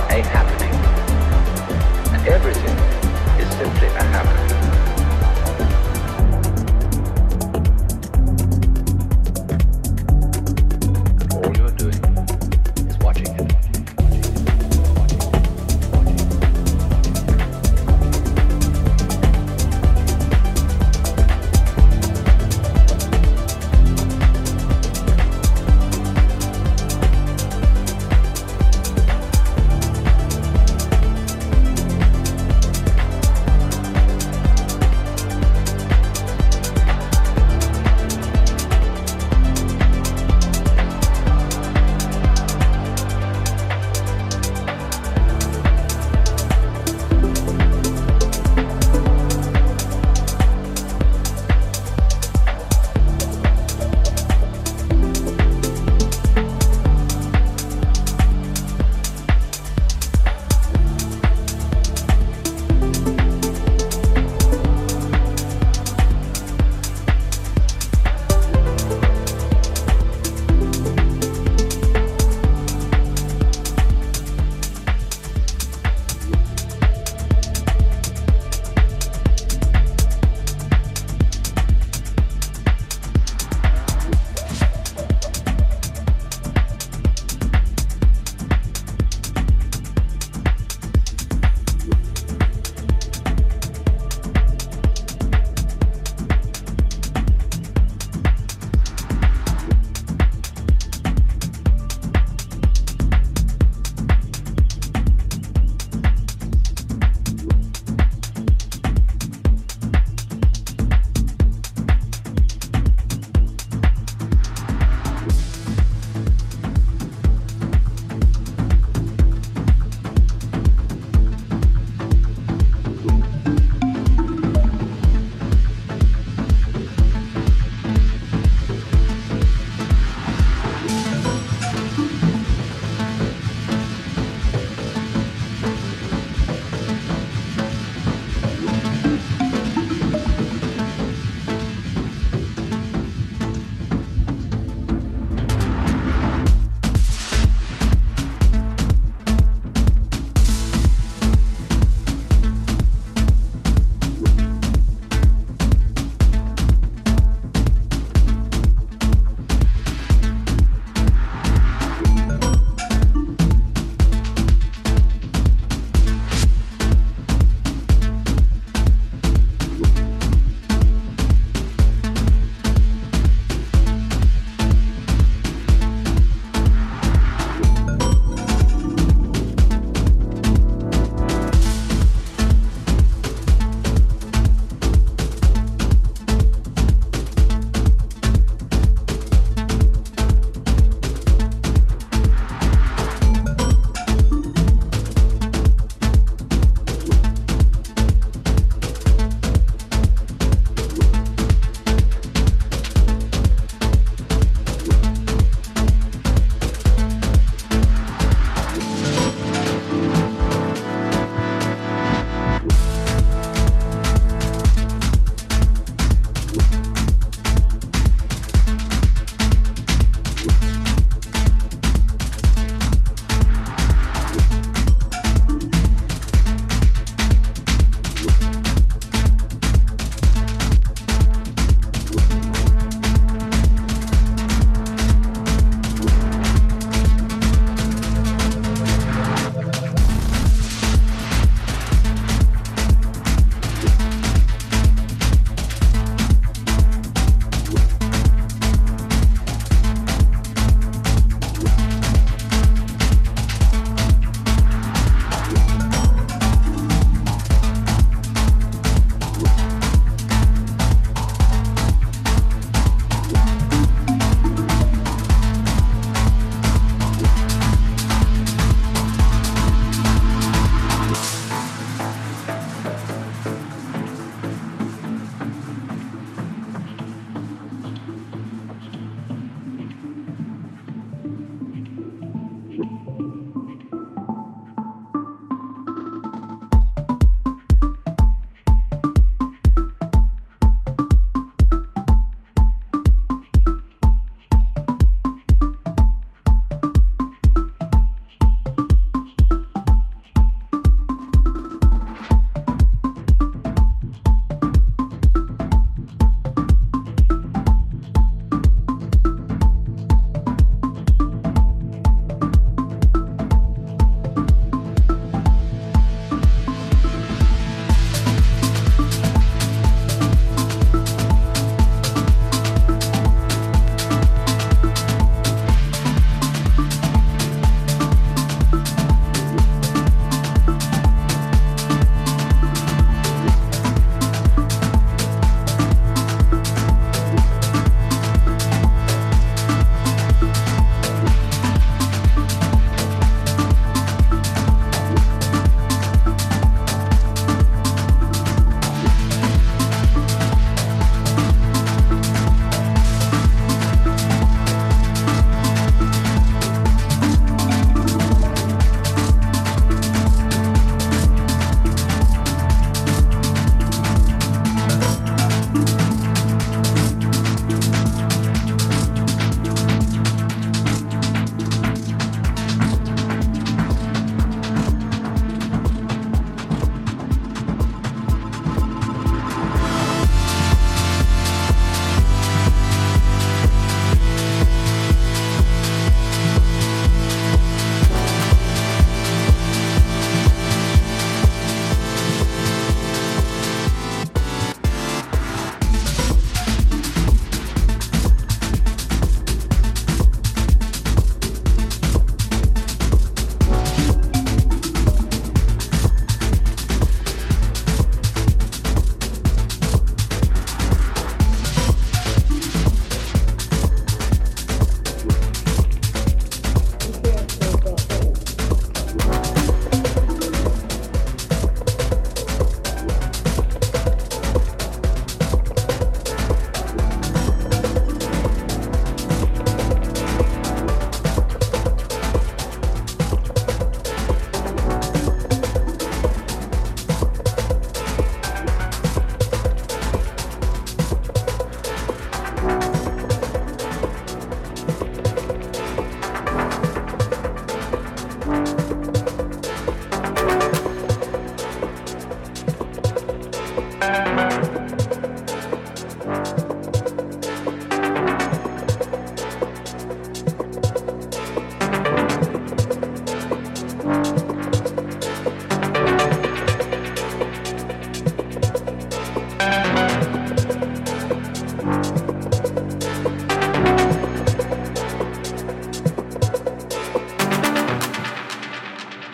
are a happening. And everything is simply a happening.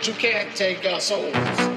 You can't take our souls.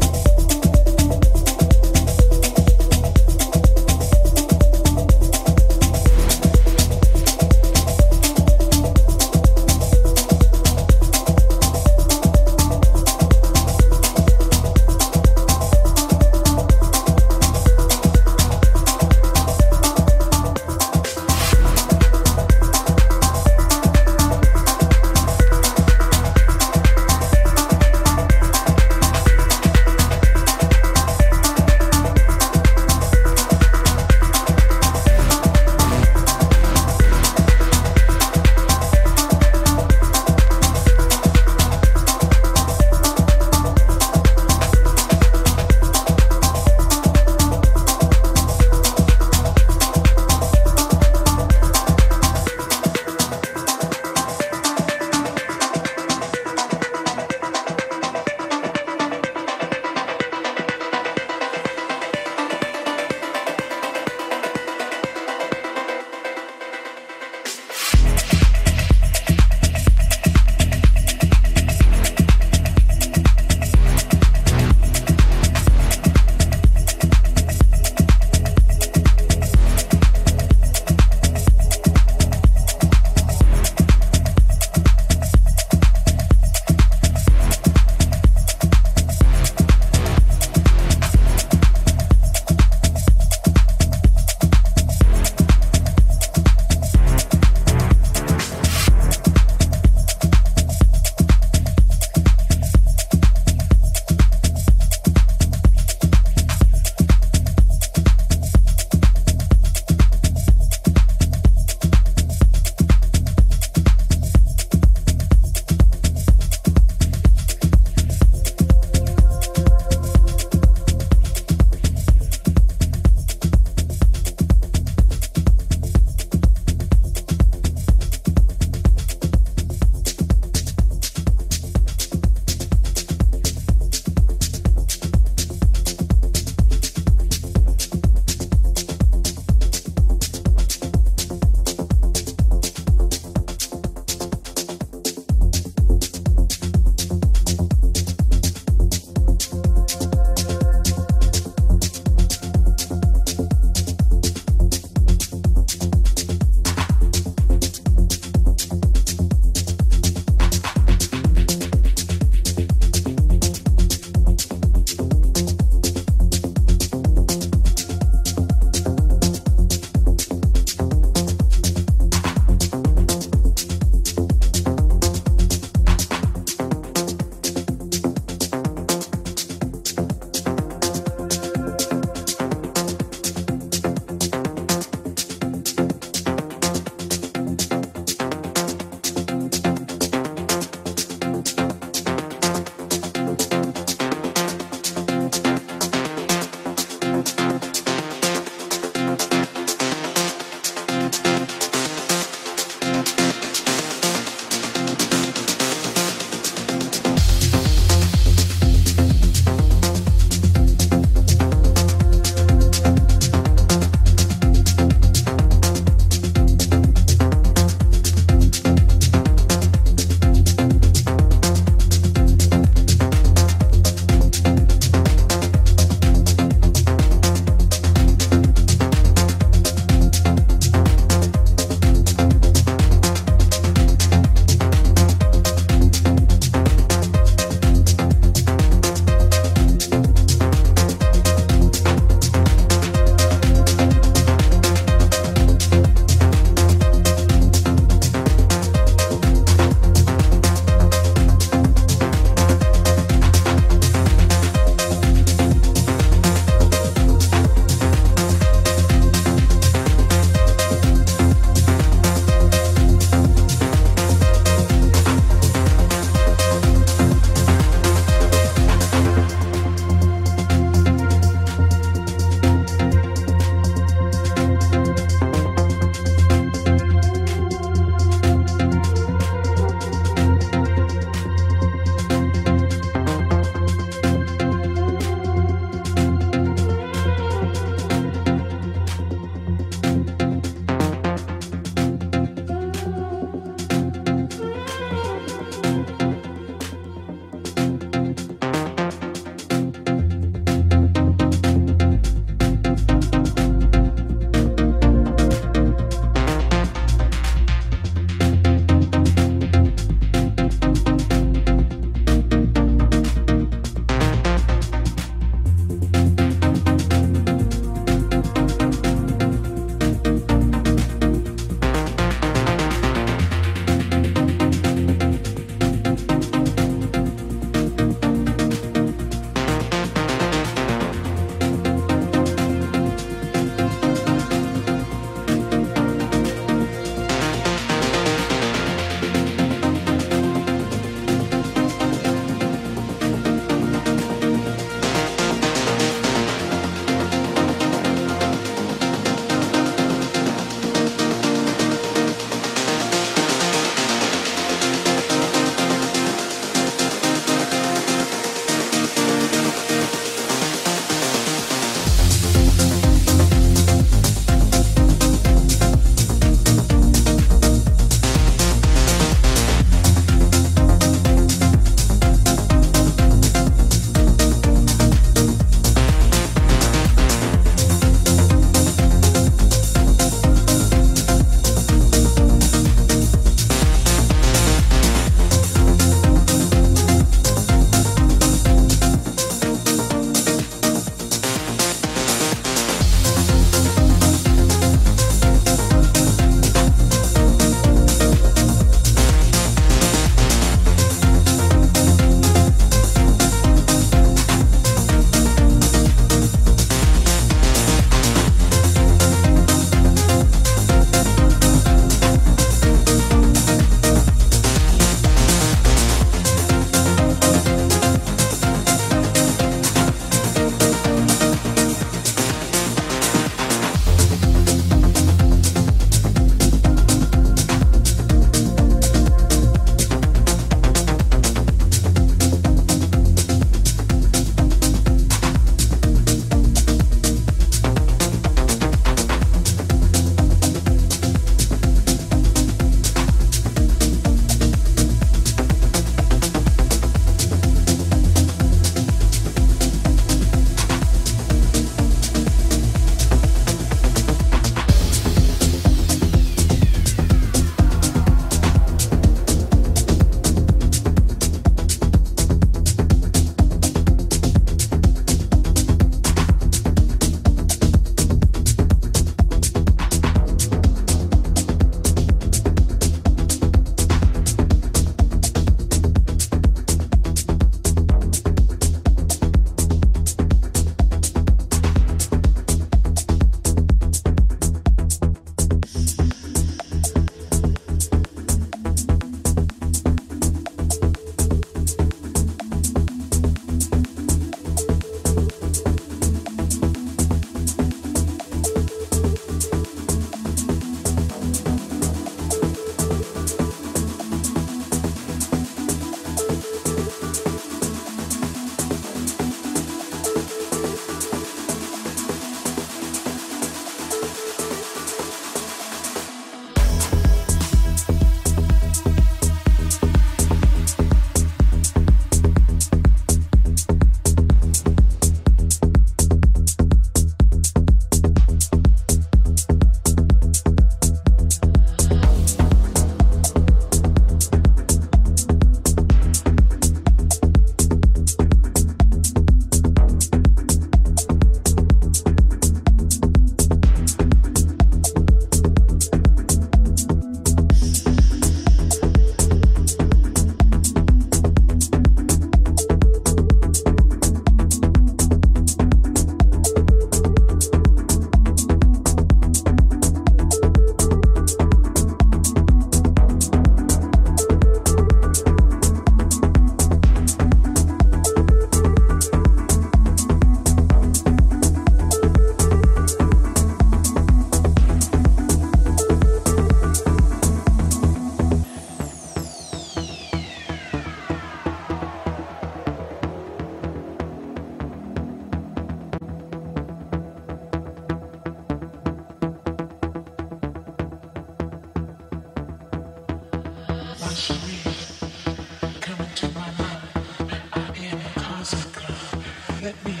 Parties